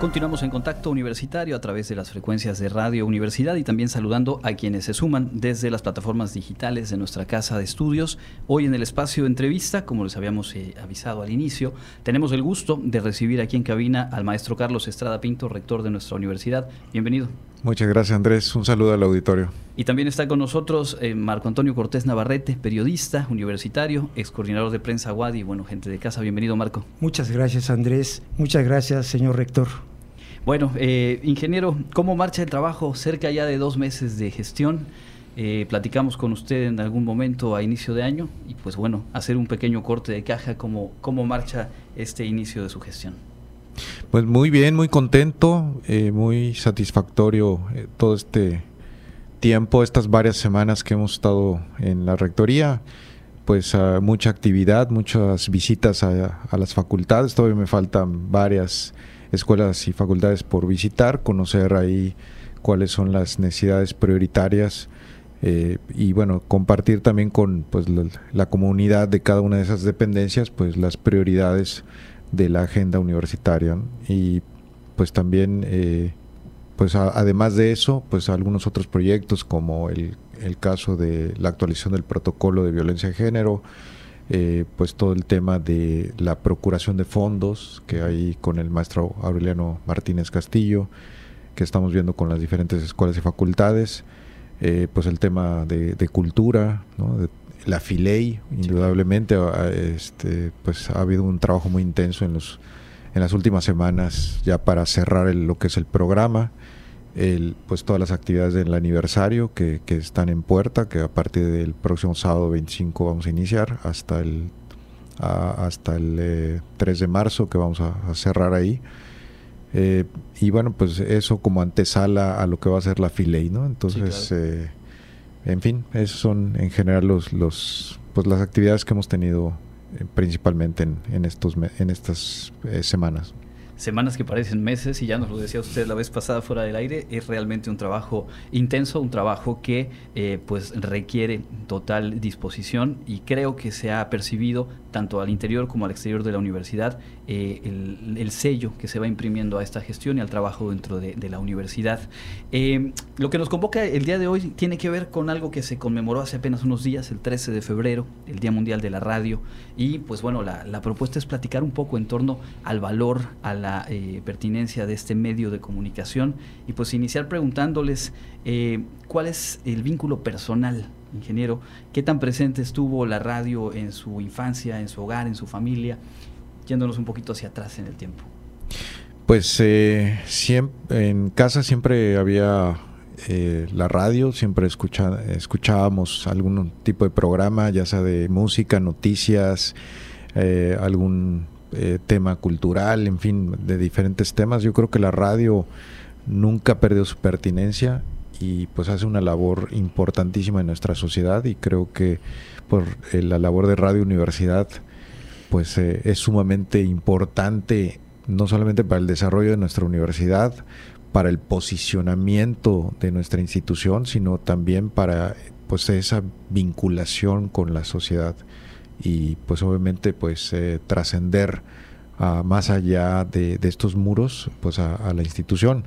Continuamos en contacto universitario a través de las frecuencias de Radio Universidad y también saludando a quienes se suman desde las plataformas digitales de nuestra casa de estudios. Hoy en el espacio de entrevista, como les habíamos eh, avisado al inicio, tenemos el gusto de recibir aquí en cabina al maestro Carlos Estrada Pinto, rector de nuestra universidad. Bienvenido. Muchas gracias Andrés, un saludo al auditorio. Y también está con nosotros eh, Marco Antonio Cortés Navarrete, periodista universitario, ex coordinador de prensa Wadi, bueno, gente de casa. Bienvenido Marco. Muchas gracias Andrés, muchas gracias señor rector. Bueno, eh, ingeniero, ¿cómo marcha el trabajo cerca ya de dos meses de gestión? Eh, platicamos con usted en algún momento a inicio de año y pues bueno, hacer un pequeño corte de caja, ¿cómo, cómo marcha este inicio de su gestión? Pues muy bien, muy contento, eh, muy satisfactorio todo este tiempo, estas varias semanas que hemos estado en la rectoría, pues mucha actividad, muchas visitas a las facultades, todavía me faltan varias escuelas y facultades por visitar, conocer ahí cuáles son las necesidades prioritarias eh, y bueno, compartir también con pues, la, comunidad de cada una de esas dependencias pues las prioridades de la agenda universitaria y pues también eh, pues además de eso pues algunos otros proyectos como el, el caso de la actualización del protocolo de violencia de género eh, pues todo el tema de la procuración de fondos que hay con el maestro Aureliano Martínez Castillo, que estamos viendo con las diferentes escuelas y facultades, eh, pues el tema de, cultura, la FILEI, indudablemente, este, pues ha habido un trabajo muy intenso en los en las últimas semanas ya para cerrar lo que es el programa pues todas las actividades del aniversario que, están en puerta, que a partir del próximo sábado 25 vamos a iniciar hasta el hasta el 3 eh, de marzo que vamos a, cerrar ahí. Eh, y bueno, pues eso como antesala a lo que va a ser la Filey, ¿no? Entonces, eh, en fin, esos son en general los, los pues las actividades que hemos tenido principalmente en, en, estos, en estas semanas semanas que parecen meses, y ya nos lo decía usted la vez pasada fuera del aire, es realmente un trabajo intenso, un trabajo que eh, pues requiere total disposición y creo que se ha percibido tanto al interior como al exterior de la universidad eh, el, sello que se va imprimiendo a esta gestión y al trabajo dentro de, la universidad. Eh, lo que nos convoca el día de hoy tiene que ver con algo que se conmemoró hace apenas unos días, el 13 de febrero, el Día Mundial de la Radio, y pues bueno, la, propuesta es platicar un poco en torno al valor, a la eh, pertinencia de este medio de comunicación y pues iniciar preguntándoles cuál es el vínculo personal, ingeniero, qué tan presente estuvo la radio en su infancia, en su hogar, en su familia, yéndonos un poquito hacia atrás en el tiempo. Pues eh, siempre, en casa siempre había la radio, siempre escuchábamos algún tipo de programa, ya sea de música, noticias, algún eh, tema cultural, en fin, de diferentes temas. Yo creo que la radio nunca perdió su pertinencia y pues hace una labor importantísima en nuestra sociedad y creo que por eh, la labor de Radio Universidad pues eh, es sumamente importante no solamente para el desarrollo de nuestra universidad, para el posicionamiento de nuestra institución, sino también para pues esa vinculación con la sociedad. Y pues obviamente pues eh, trascender más allá de, estos muros pues a, la institución.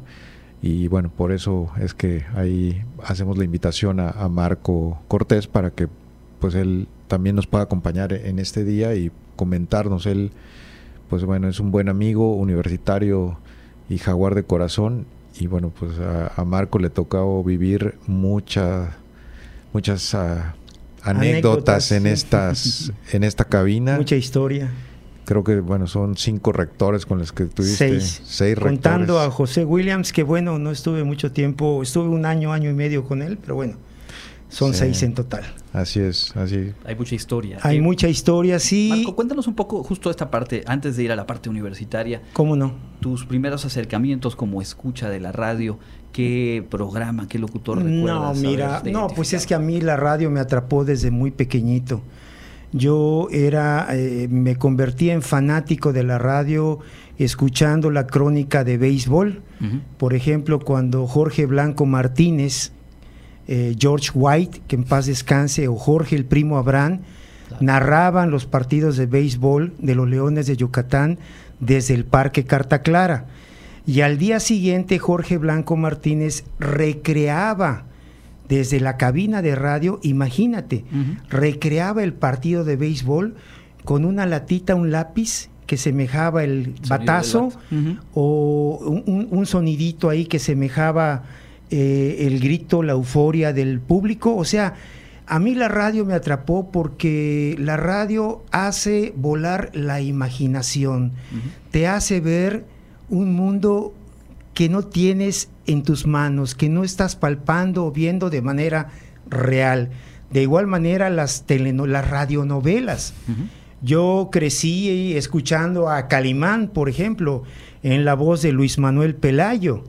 Y bueno por eso es que ahí hacemos la invitación a, Marco Cortés para que pues él también nos pueda acompañar en este día y comentarnos él pues bueno es un buen amigo universitario y jaguar de corazón y bueno pues a, Marco le tocó vivir muchas muchas ah, anécdotas, en estas en esta cabina. Mucha historia. Creo que bueno, son cinco rectores con los que tuviste. Seis. Seis Contando a José Williams, que bueno, no estuve mucho tiempo, estuve un año, año y medio con él, pero bueno, son seis en total. Así es, así. Hay mucha historia. Hay eh, mucha historia, sí. Marco, cuéntanos un poco justo esta parte, antes de ir a la parte universitaria. ¿Cómo no? Tus primeros acercamientos como escucha de la radio, ¿qué programa, qué locutor recuerdas? No, mira, no, pues es que a mí la radio me atrapó desde muy pequeñito. Yo era, eh, me convertí en fanático de la radio escuchando la crónica de béisbol. Por ejemplo, cuando Jorge Blanco Martínez eh, George White, que en paz descanse, o Jorge el primo Abraham, narraban los partidos de béisbol de los Leones de Yucatán desde el Parque Carta Clara. Y al día siguiente Jorge Blanco Martínez recreaba desde la cabina de radio, imagínate, recreaba el partido de béisbol con una latita, un lápiz que semejaba el batazo o un, sonidito ahí que semejaba eh, el grito, la euforia del público. O sea, a mí la radio me atrapó porque la radio hace volar la imaginación, te hace ver un mundo que no tienes en tus manos, que no estás palpando o viendo de manera real. De igual manera las, las radionovelas. Yo crecí escuchando a Calimán, por ejemplo, en la voz de Luis Manuel Pelayo.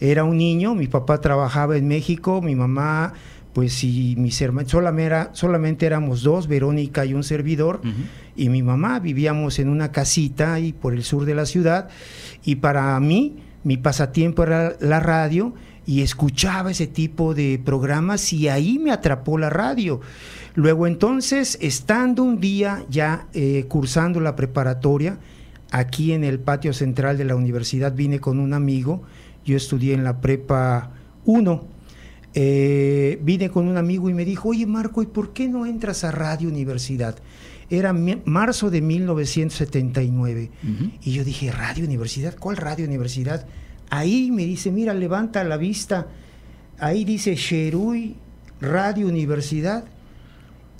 Era un niño, mi papá trabajaba en México, mi mamá, pues y mis hermanos, solamente, solamente éramos dos, Verónica y un servidor, y mi mamá vivíamos en una casita ahí por el sur de la ciudad, y para mí mi pasatiempo era la radio y escuchaba ese tipo de programas y ahí me atrapó la radio. Luego entonces, estando un día ya eh, cursando la preparatoria, aquí en el patio central de la universidad vine con un amigo, yo estudié en la prepa 1, eh, vine con un amigo y me dijo, oye Marco, ¿y por qué no entras a Radio Universidad? Era marzo de 1979. Y yo dije, ¿Radio Universidad? ¿Cuál Radio Universidad? Ahí me dice, mira, levanta la vista. Ahí dice Sherui Radio Universidad.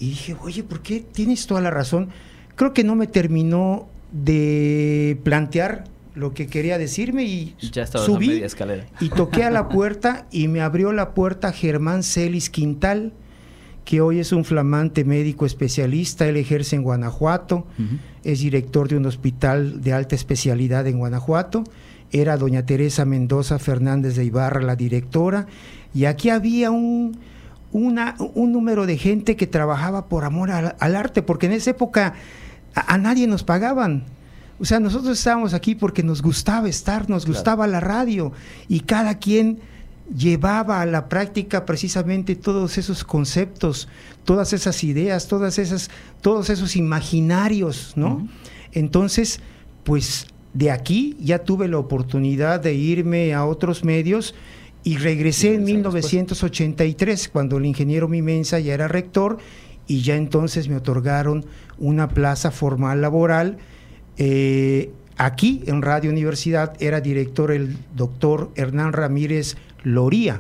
Y dije, oye, ¿por qué? Tienes toda la razón. Creo que no me terminó de plantear lo que quería decirme y ya subí escalera. y toqué a la puerta y me abrió la puerta Germán Celis Quintal que hoy es un flamante médico especialista, él ejerce en Guanajuato, es director de un hospital de alta especialidad en Guanajuato, era doña Teresa Mendoza Fernández de Ibarra la directora, y aquí había un, una, un número de gente que trabajaba por amor al, arte, porque en esa época a, nadie nos pagaban. O sea, nosotros estábamos aquí porque nos gustaba estar, nos gustaba la radio, y cada quien llevaba a la práctica precisamente todos esos conceptos, todas esas ideas, todas esas, todos esos imaginarios, ¿no? Entonces, pues de aquí ya tuve la oportunidad de irme a otros medios y regresé en 1983 cuando el ingeniero Mimensa ya era rector y ya entonces me otorgaron una plaza formal laboral. Eh, aquí en Radio Universidad era director el doctor Hernán Ramírez Loría.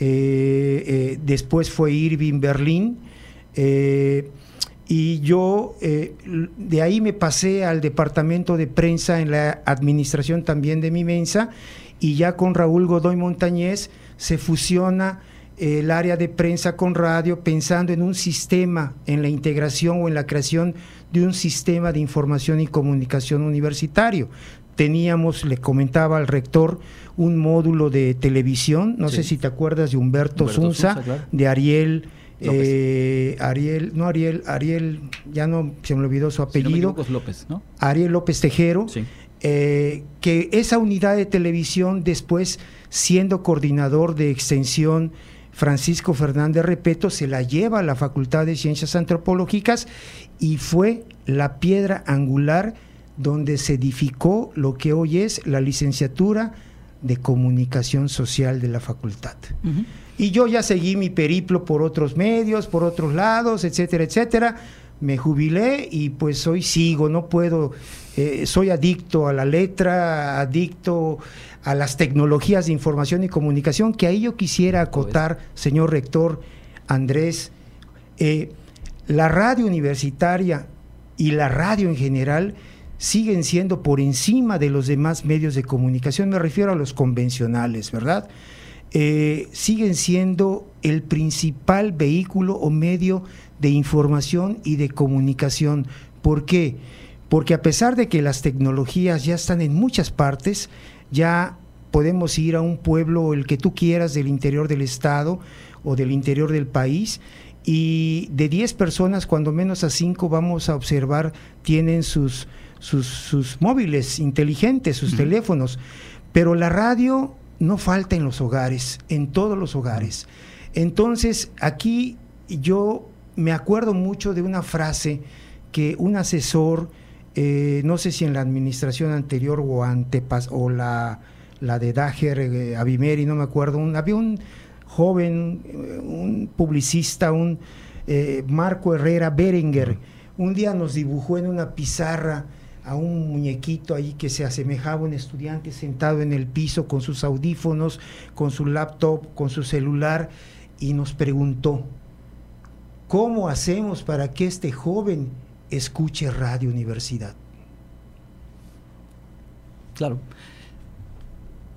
Eh, eh, después fue Irving Berlín. Eh, y yo de ahí me pasé al departamento de prensa en la administración también de mi mensa y ya con Raúl Godoy Montañez se fusiona el área de prensa con radio pensando en un sistema, en la integración o en la creación de un sistema de información y comunicación universitario. Teníamos, le comentaba al rector, un módulo de televisión, no sé si te acuerdas de Humberto, Zunza, de Ariel. Eh, Ariel, no Ariel, Ariel, ya no se me olvidó su apellido. López, ¿no? Ariel López Tejero. Eh, que esa unidad de televisión después, siendo coordinador de extensión, Francisco Fernández Repeto se la lleva a la Facultad de Ciencias Antropológicas y fue la piedra angular donde se edificó lo que hoy es la licenciatura de comunicación social de la facultad. Y yo ya seguí mi periplo por otros medios, por otros lados, etcétera, etcétera. Me jubilé y pues hoy sigo, no puedo, eh, soy adicto a la letra, adicto a las tecnologías de información y comunicación, que ahí yo quisiera acotar, señor rector Andrés, eh, la radio universitaria y la radio en general, siguen siendo por encima de los demás medios de comunicación, me refiero a los convencionales, ¿verdad? Eh, siguen siendo el principal vehículo o medio de información y de comunicación. ¿Por qué? Porque a pesar de que las tecnologías ya están en muchas partes, ya podemos ir a un pueblo, el que tú quieras, del interior del estado o del interior del país, y de 10 personas, cuando menos a 5 vamos a observar, tienen sus sus, móviles inteligentes, sus teléfonos. Pero la radio no falta en los hogares, en todos los hogares. Entonces, aquí yo me acuerdo mucho de una frase que un asesor eh, no sé si en la administración anterior o antepas o la, la de Dager, eh, Abimeri, no me acuerdo, un, había un joven, un publicista, un Marco Herrera Berenguer, un día nos dibujó en una pizarra a un muñequito ahí que se asemejaba a un estudiante sentado en el piso con sus audífonos, con su laptop, con su celular, y nos preguntó, ¿cómo hacemos para que este joven escuche Radio Universidad? Claro.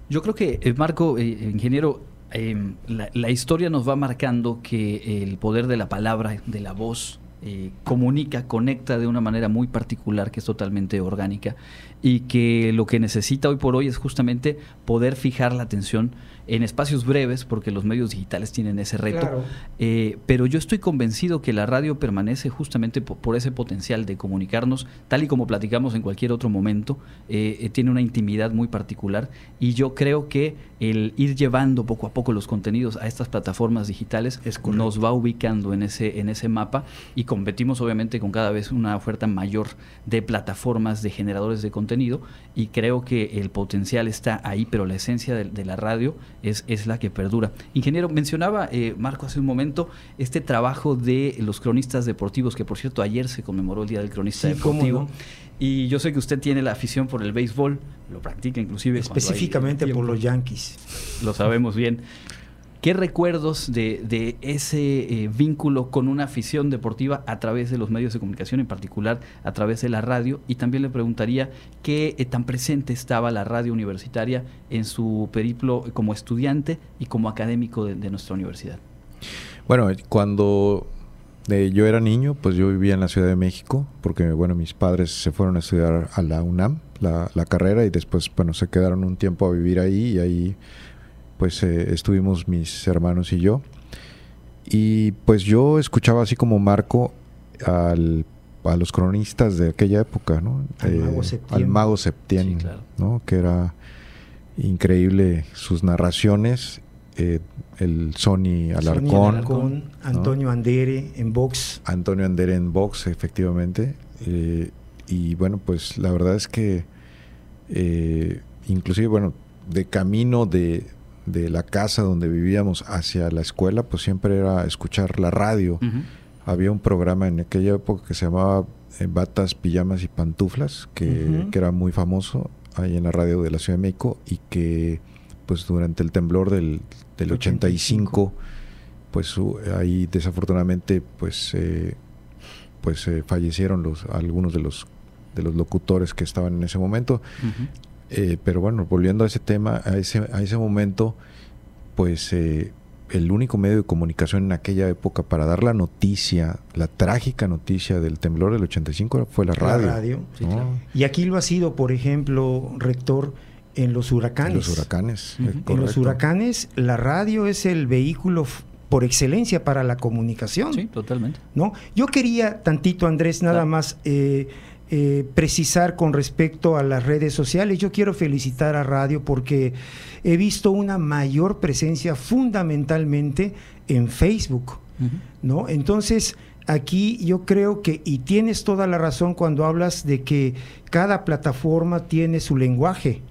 Yo creo que, eh, Marco, eh, ingeniero, eh, la, la historia nos va marcando que el poder de la palabra, de la voz, eh, comunica, conecta de una manera muy particular que es totalmente orgánica y que lo que necesita hoy por hoy es justamente poder fijar la atención en espacios breves, porque los medios digitales tienen ese reto. Eh, pero yo estoy convencido que la radio permanece justamente por, ese potencial de comunicarnos, tal y como platicamos en cualquier otro momento, eh, tiene una intimidad muy particular y yo creo que el ir llevando poco a poco los contenidos a estas plataformas digitales nos va ubicando en ese, en ese mapa y competimos obviamente con cada vez una oferta mayor de plataformas de generadores de contenido y creo que el potencial está ahí, pero la esencia de la radio es, es la que perdura. Ingeniero, mencionaba eh, Marco hace un momento este trabajo de los cronistas deportivos, que por cierto ayer se conmemoró el Día del Cronista Deportivo. Y yo sé que usted tiene la afición por el béisbol, lo practica inclusive. Específicamente por los Yankees. Lo sabemos bien. ¿Qué recuerdos de, ese eh, vínculo con una afición deportiva a través de los medios de comunicación, en particular a través de la radio? Y también le preguntaría qué eh, tan presente estaba la radio universitaria en su periplo como estudiante y como académico de, nuestra universidad. Bueno, cuando eh, yo era niño, pues yo vivía en la Ciudad de México, porque bueno, mis padres se fueron a estudiar a la UNAM, la, la carrera, y después, bueno, se quedaron un tiempo a vivir ahí y ahí pues eh, estuvimos mis hermanos y yo. Y pues yo escuchaba así como Marco al, a los cronistas de aquella época, ¿no? Al eh, Mago Septién. Al Mago Septién, ¿no? Que era increíble sus narraciones. Eh, el Sony Alarcón. Antonio Andere en box. Antonio Andere en box, efectivamente. y bueno, pues la verdad es que inclusive, bueno, de camino de, de la casa donde vivíamos hacia la escuela, pues siempre era escuchar la radio. Había un programa en aquella época que se llamaba eh, Batas, Pijamas y Pantuflas, que, era muy famoso ahí en la radio de la Ciudad de México y que pues durante el temblor del, del 85, pues ahí desafortunadamente pues eh, pues eh, fallecieron los algunos de los de los locutores que estaban en ese momento eh, pero bueno, volviendo a ese tema, a ese, a ese momento, pues eh, el único medio de comunicación en aquella época para dar la noticia, la trágica noticia del temblor del 85 fue la radio. Y aquí lo ha sido, por ejemplo, rector, en los huracanes. En los huracanes. En los huracanes, la radio es el vehículo por excelencia para la comunicación. Sí, totalmente. ¿no? Yo quería tantito, Andrés, nada más eh, eh, precisar con respecto a las redes sociales. Yo quiero felicitar a Radio porque he visto una mayor presencia fundamentalmente en Facebook, ¿no? Entonces, aquí yo creo que, y tienes toda la razón cuando hablas de que cada plataforma tiene su lenguaje,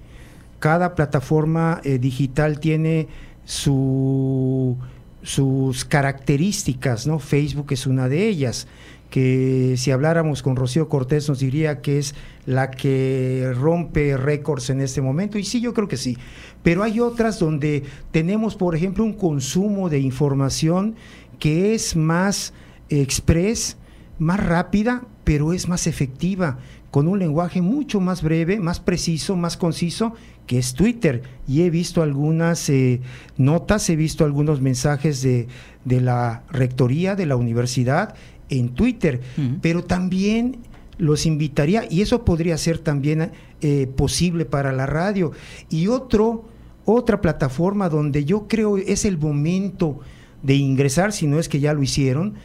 cada plataforma eh, digital tiene su, sus características, ¿no? Facebook es una de ellas que si habláramos con Rocío Cortés nos diría que es la que rompe récords en este momento, y sí, yo creo que sí, pero hay otras donde tenemos, por ejemplo, un consumo de información que es más express, más rápida, pero es más efectiva, con un lenguaje mucho más breve, más preciso, más conciso, que es Twitter. Y he visto algunas eh, notas, he visto algunos mensajes de, de la rectoría de la universidad en Twitter, pero también los invitaría, y eso podría ser también eh, posible para la radio. Y otro, otra plataforma donde yo creo es el momento de ingresar, si no es que ya lo hicieron,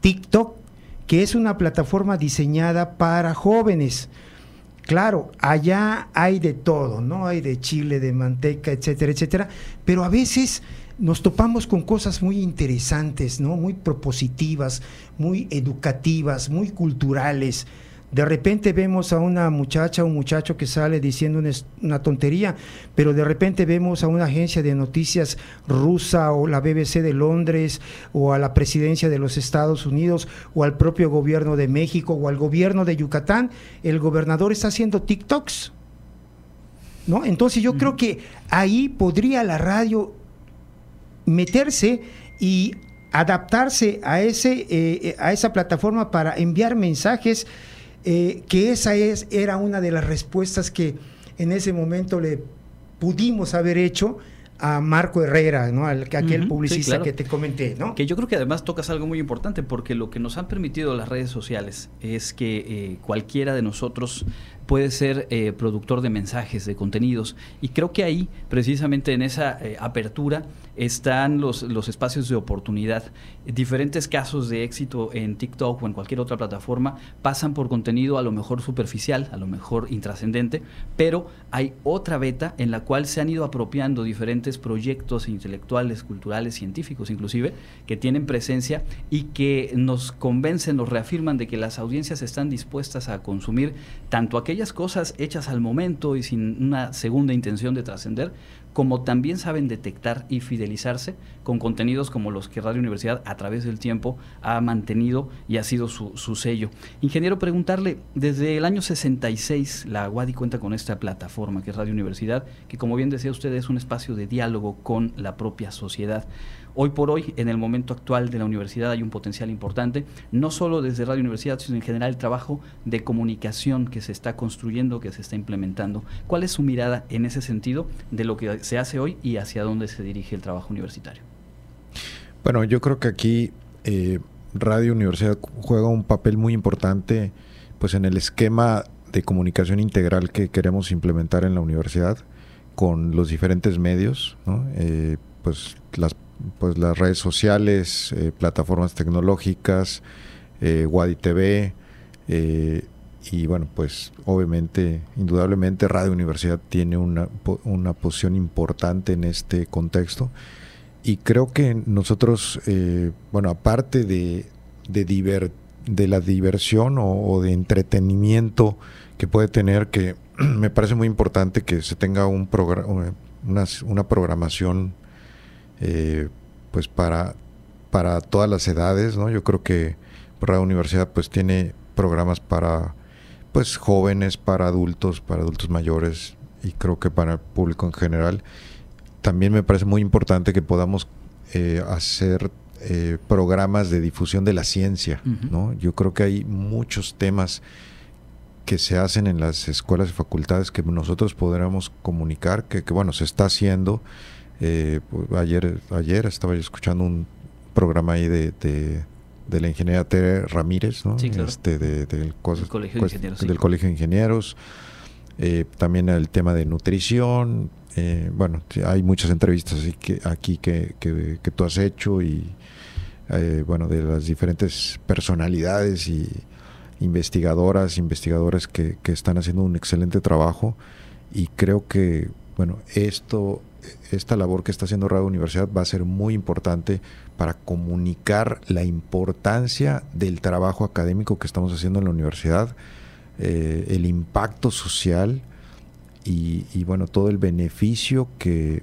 TikTok, que es una plataforma diseñada para jóvenes. Claro, allá hay de todo, ¿no? Hay de chile, de manteca, etcétera, etcétera, pero a veces nos topamos con cosas muy interesantes, ¿no? Muy propositivas, muy educativas, muy culturales, De repente vemos a una muchacha, un muchacho que sale diciendo una, tontería, pero de repente vemos a una agencia de noticias rusa o la BBC de Londres o a la presidencia de los Estados Unidos o al propio gobierno de México o al gobierno de Yucatán. El gobernador está haciendo TikToks. ¿No? Entonces yo creo que ahí podría la radio meterse y adaptarse a, ese, eh, a esa plataforma para enviar mensajes eh, que esa es, era una de las respuestas que en ese momento le pudimos haber hecho a Marco Herrera, ¿no? Al, aquel publicista que te comenté, ¿no? Que yo creo que además tocas algo muy importante porque lo que nos han permitido las redes sociales es que eh, cualquiera de nosotros puede ser eh, productor de mensajes, de contenidos. Y creo que ahí, precisamente en esa eh, apertura, están los, los espacios de oportunidad. Diferentes casos de éxito en TikTok o en cualquier otra plataforma pasan por contenido a lo mejor superficial, a lo mejor intrascendente, pero hay otra beta en la cual se han ido apropiando diferentes proyectos intelectuales, culturales, científicos inclusive, que tienen presencia y que nos convencen, nos reafirman de que las audiencias están dispuestas a consumir tanto aquellas cosas hechas al momento y sin una segunda intención de trascender, como también saben detectar y fidelizarse con contenidos como los que Radio Universidad a través del tiempo ha mantenido y ha sido su, su sello. Ingeniero, preguntarle, desde el año 66 la UADI cuenta con esta plataforma que es Radio Universidad, que como bien decía usted es un espacio de diálogo con la propia sociedad. Hoy por hoy, en el momento actual de la universidad, hay un potencial importante, no solo desde Radio Universidad, sino en general el trabajo de comunicación que se está construyendo, que se está implementando. ¿Cuál es su mirada en ese sentido de lo que se hace hoy y hacia dónde se dirige el trabajo universitario? Bueno, yo creo que aquí eh, Radio Universidad juega un papel muy importante pues en el esquema de comunicación integral que queremos implementar en la universidad con los diferentes medios, eh, pues las pues las redes sociales, eh, plataformas tecnológicas, eh, Wadi TV eh, y bueno, pues obviamente, indudablemente Radio Universidad tiene una, una posición importante en este contexto. Y creo que nosotros, eh, bueno, aparte de, de, de la diversión o, de entretenimiento que puede tener, que me parece muy importante que se tenga un programa, una programación eh, pues para, para todas las edades, ¿no? Yo creo que Radio Universidad pues tiene programas para pues jóvenes, para adultos, para adultos mayores y creo que para el público en general. También me parece muy importante que podamos eh, hacer eh, programas de difusión de la ciencia, ¿no? Yo creo que hay muchos temas que se hacen en las escuelas y facultades que nosotros podríamos comunicar, que, que bueno, se está haciendo eh, pues, ayer, ayer estaba escuchando un programa ahí de, de, la ingeniera Tere Ramírez, este, del, Colegio de Ingenieros. Eh, también el tema de nutrición. Eh, bueno, hay muchas entrevistas así que, aquí que, que, tú has hecho y bueno, de las diferentes personalidades y investigadoras, investigadores que, que están haciendo un excelente trabajo y creo que, bueno, esto esta labor que está haciendo Radio Universidad va a ser muy importante para comunicar la importancia del trabajo académico que estamos haciendo en la universidad, eh, el impacto social y, bueno, todo el beneficio que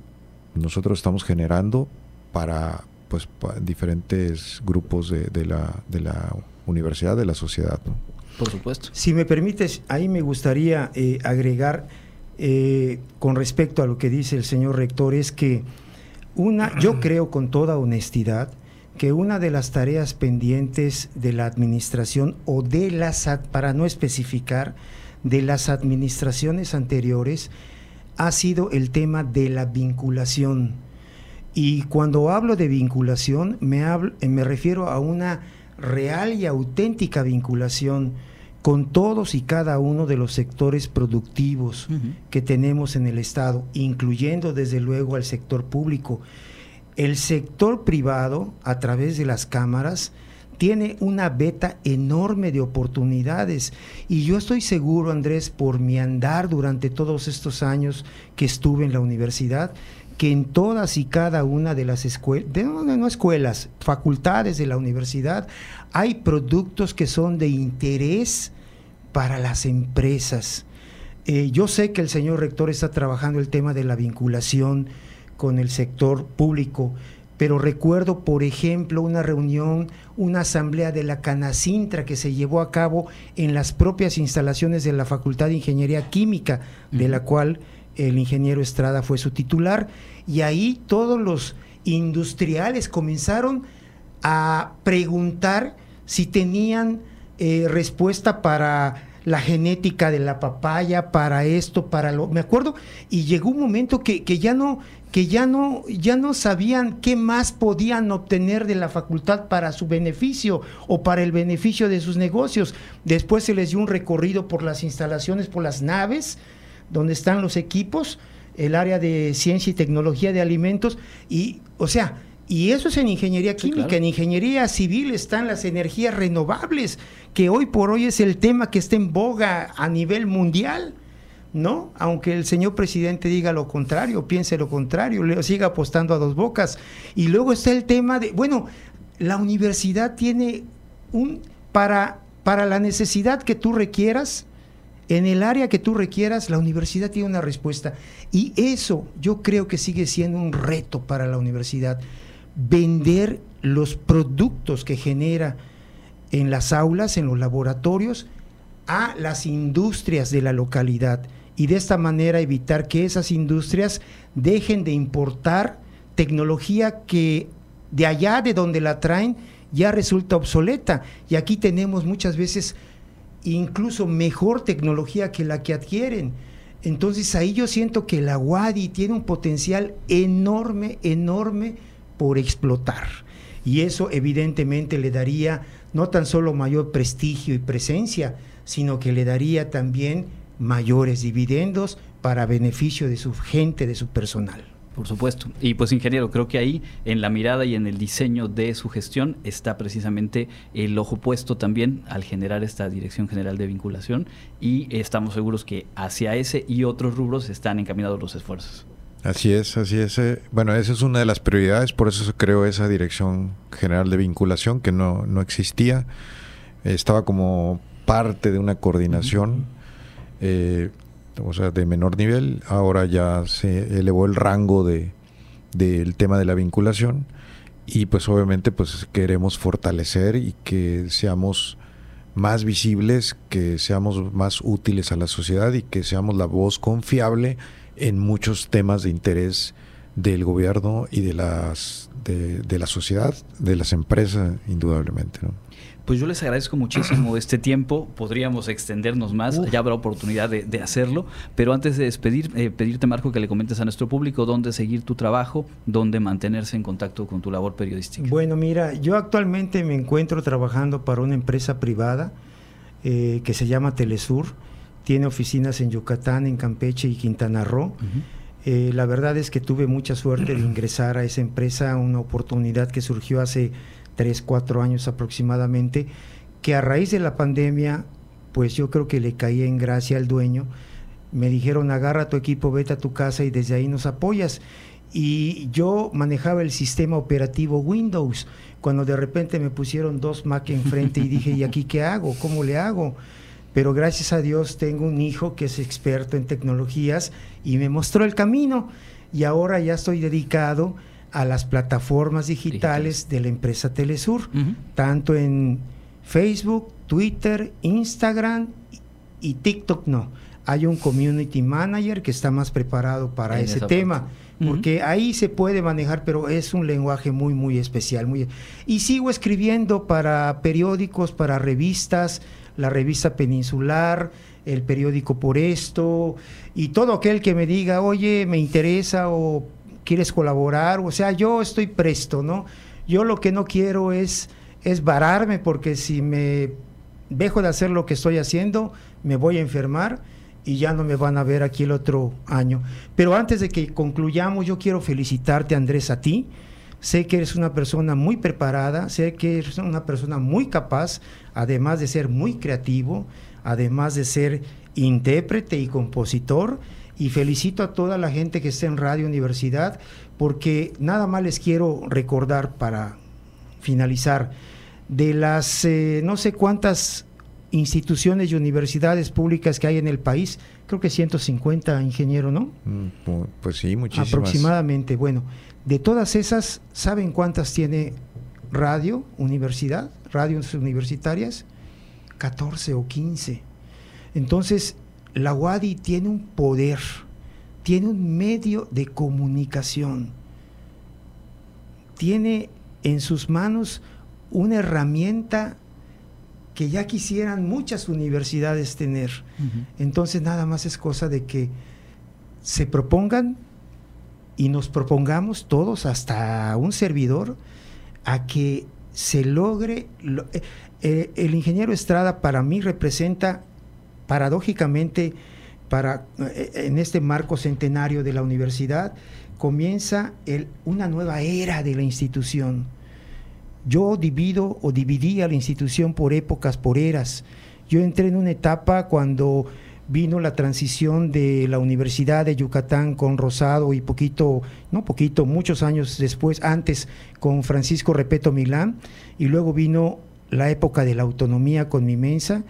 nosotros estamos generando para pues diferentes grupos de, la, de la universidad, de la sociedad. Por supuesto. Si me permites, ahí me gustaría eh, agregar eh, con respecto a lo que dice el señor rector es que una, yo creo con toda honestidad que una de las tareas pendientes de la administración o de las, para no especificar, de las administraciones anteriores ha sido el tema de la vinculación. Y cuando hablo de vinculación, me, hablo, me refiero a una real y auténtica vinculación con todos y cada uno de los sectores productivos que tenemos en el Estado, incluyendo desde luego al sector público. El sector privado, a través de las cámaras, tiene una beta enorme de oportunidades y yo estoy seguro, Andrés, por mi andar durante todos estos años que estuve en la universidad, que en todas y cada una de las escuelas, no, no escuelas, facultades de la universidad, hay productos que son de interés para las empresas. Eh, yo sé que el señor rector está trabajando el tema de la vinculación con el sector público, pero recuerdo, por ejemplo, una reunión, una asamblea de la Canacintra que se llevó a cabo en las propias instalaciones de la Facultad de Ingeniería Química, de la cual el ingeniero Estrada fue su titular, y ahí todos los industriales comenzaron a preguntar si tenían eh, respuesta para la genética de la papaya, para esto, para lo. Me acuerdo, y llegó un momento que, que ya no, que ya no, ya no sabían qué más podían obtener de la facultad para su beneficio o para el beneficio de sus negocios. Después se les dio un recorrido por las instalaciones, por las naves, donde están los equipos, el área de ciencia y tecnología de alimentos, y, o sea, y eso es en ingeniería química, en ingeniería civil están las energías renovables, que hoy por hoy es el tema que está en boga a nivel mundial, ¿no? Aunque el señor presidente diga lo contrario, piense lo contrario, le siga apostando a dos bocas. Y luego está el tema de, bueno, la universidad tiene un, para, para la necesidad que tú requieras, en el área que tú requieras, la universidad tiene una respuesta. Y eso yo creo que sigue siendo un reto para la universidad vender los productos que genera en las aulas, en los laboratorios, a las industrias de la localidad y de esta manera evitar que esas industrias dejen de importar tecnología que de allá de donde la traen ya resulta obsoleta. Y aquí tenemos muchas veces incluso mejor tecnología que la que adquieren. Entonces ahí yo siento que la UADI tiene un potencial enorme, enorme por explotar. Y eso evidentemente le daría no tan solo mayor prestigio y presencia, sino que le daría también mayores dividendos para beneficio de su gente, de su personal. Por supuesto. Y pues ingeniero, creo que ahí en la mirada y en el diseño de su gestión está precisamente el ojo puesto también al generar esta Dirección General de Vinculación y estamos seguros que hacia ese y otros rubros están encaminados los esfuerzos. Así es, así es. Eh, bueno, esa es una de las prioridades, por eso se creó esa Dirección General de Vinculación que no, no existía. estaba como parte de una coordinación, eh, o sea, de menor nivel. Ahora ya se elevó el rango de, del tema de la vinculación y pues obviamente pues queremos fortalecer y que seamos más visibles, que seamos más útiles a la sociedad y que seamos la voz confiable en muchos temas de interés del gobierno y de las de, la sociedad, de las empresas, indudablemente. Pues yo les agradezco muchísimo este tiempo. Podríamos extendernos más, ya habrá oportunidad de, hacerlo. Pero antes de despedir, eh, pedirte, Marco, que le comentes a nuestro público dónde seguir tu trabajo, dónde mantenerse en contacto con tu labor periodística. Bueno, mira, yo actualmente me encuentro trabajando para una empresa privada eh, que se llama Telesur tiene oficinas en Yucatán, en Campeche y Quintana Roo. Eh, la verdad es que tuve mucha suerte de ingresar a esa empresa, una oportunidad que surgió hace tres, cuatro años aproximadamente, que a raíz de la pandemia, pues yo creo que le caí en gracia al dueño. Me dijeron, agarra tu equipo, vete a tu casa y desde ahí nos apoyas. Y yo manejaba el sistema operativo Windows, cuando de repente me pusieron dos Mac enfrente y dije, ¿y aquí qué hago? ¿Cómo le hago? Pero gracias a Dios tengo un hijo que es experto en tecnologías y me mostró el camino y ahora ya estoy dedicado a las plataformas digitales de la empresa Telesur, tanto en Facebook, Twitter, Instagram y, TikTok no. Hay un community manager que está más preparado para ese tema. Porque ahí se puede manejar, pero es un lenguaje muy, muy especial. Muy... Y sigo escribiendo para periódicos, para revistas, la revista Peninsular, el periódico Por Esto, y todo aquel que me diga, oye, me interesa o quieres colaborar, o sea, yo estoy presto, ¿no? Yo lo que no quiero es, es vararme, porque si me dejo de hacer lo que estoy haciendo, me voy a enfermar y ya no me van a ver aquí el otro año. Pero antes de que concluyamos, yo quiero felicitarte, Andrés, a ti, Sé que eres una persona muy preparada, sé que eres una persona muy capaz, además de ser muy creativo, además de ser intérprete y compositor. Y felicito a toda la gente que está en Radio Universidad, porque nada más les quiero recordar para finalizar, de las eh, no sé cuántas instituciones y universidades públicas que hay en el país, creo que 150, ingeniero, ¿no? Mm, pues sí, muchísimas. Aproximadamente. Bueno, de todas esas, ¿saben cuántas tiene radio, universidad, radios universitarias? 14 o 15. Entonces, la UADI tiene un poder, tiene un medio de comunicación, tiene en sus manos una herramienta que ya quisieran muchas universidades tener. Entonces nada más es cosa de que se propongan y nos propongamos todos, hasta un servidor, a que se logre... Eh, eh, el ingeniero Estrada para mí representa paradójicamente para, eh, en este marco centenario de la universidad, comienza el, una nueva era de la institución. Yo divido o dividía la institución por épocas, por eras. Yo entré en una etapa cuando vino la transición de la Universidad de Yucatán con Rosado y poquito, no poquito, muchos años después, antes con Francisco Repeto Milán, y luego vino la época de la autonomía con Mimensa,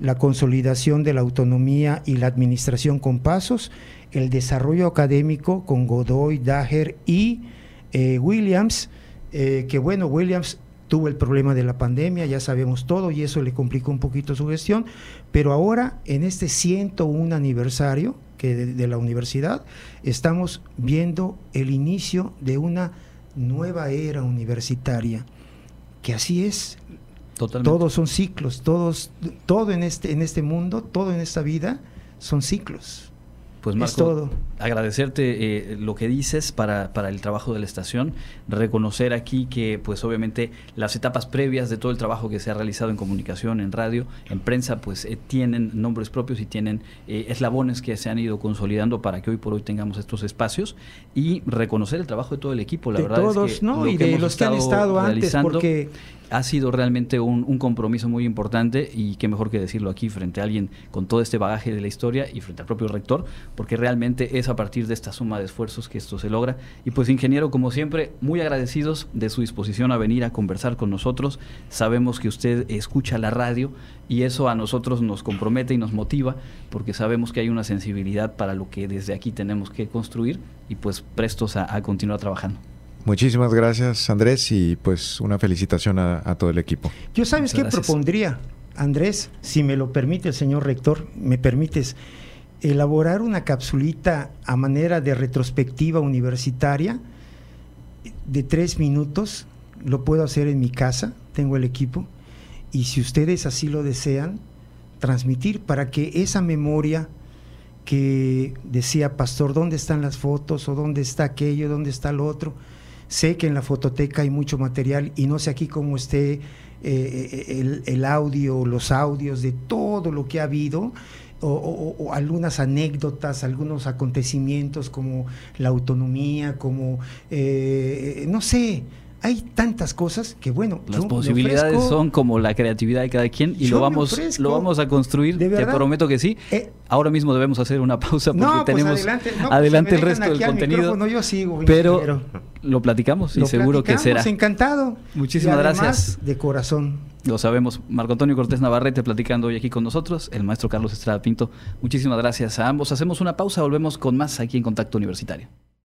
la consolidación de la autonomía y la administración con pasos, el desarrollo académico con Godoy, Daher y eh, Williams, eh, que bueno, Williams tuvo el problema de la pandemia, ya sabemos todo, y eso le complicó un poquito su gestión, pero ahora en este 101 aniversario que de, la universidad, estamos viendo el inicio de una nueva era universitaria, que así es, todos son ciclos, todos, todo en este, en este mundo, todo en esta vida son ciclos. Pues Marco, agradecerte eh, lo que dices para, para, el trabajo de la estación, reconocer aquí que pues obviamente las etapas previas de todo el trabajo que se ha realizado en comunicación, en radio, en prensa, pues eh, tienen nombres propios y tienen eh, eslabones que se han ido consolidando para que hoy por hoy tengamos estos espacios y reconocer el trabajo de todo el equipo, la verdad todos, es que ¿no? y de los que han estado antes, porque ha sido realmente un, compromiso muy importante y qué mejor que decirlo aquí frente a alguien con todo este bagaje de la historia y frente al propio rector, porque realmente es a partir de esta suma de esfuerzos que esto se logra. Y pues ingeniero, como siempre, muy agradecidos de su disposición a venir a conversar con nosotros. Sabemos que usted escucha la radio y eso a nosotros nos compromete y nos motiva porque sabemos que hay una sensibilidad para lo que desde aquí tenemos que construir y pues prestos a continuar trabajando. Muchísimas gracias, Andrés, y pues una felicitación a, todo el equipo. Yo sabes qué propondría, Andrés, si me lo permite el señor rector, me permites elaborar una capsulita a manera de retrospectiva universitaria de tres minutos, lo puedo hacer en mi casa, tengo el equipo, y si ustedes así lo desean, transmitir para que esa memoria que decía Pastor, ¿dónde están las fotos? ¿O dónde está aquello? ¿Dónde está lo otro? Sé que en la fototeca hay mucho material y no sé aquí cómo esté eh, el, el, audio, los audios de todo lo que ha habido. O, algunas anécdotas, algunos acontecimientos como la autonomía, como, eh, no sé, hay tantas cosas que bueno las posibilidades son como la creatividad de cada quien y lo vamos lo vamos a construir te prometo que sí. Eh, ahora mismo debemos hacer una pausa porque pues tenemos adelante, pues el resto del contenido. yo sigo, pero lo platicamos y seguro que será. encantado. Muchísimas gracias. de corazón. Lo sabemos Marco Antonio Cortés Navarrete platicando hoy aquí con nosotros el maestro Carlos Estrada Pinto. Muchísimas gracias a ambos. Hacemos una pausa volvemos con más aquí en Contacto Universitario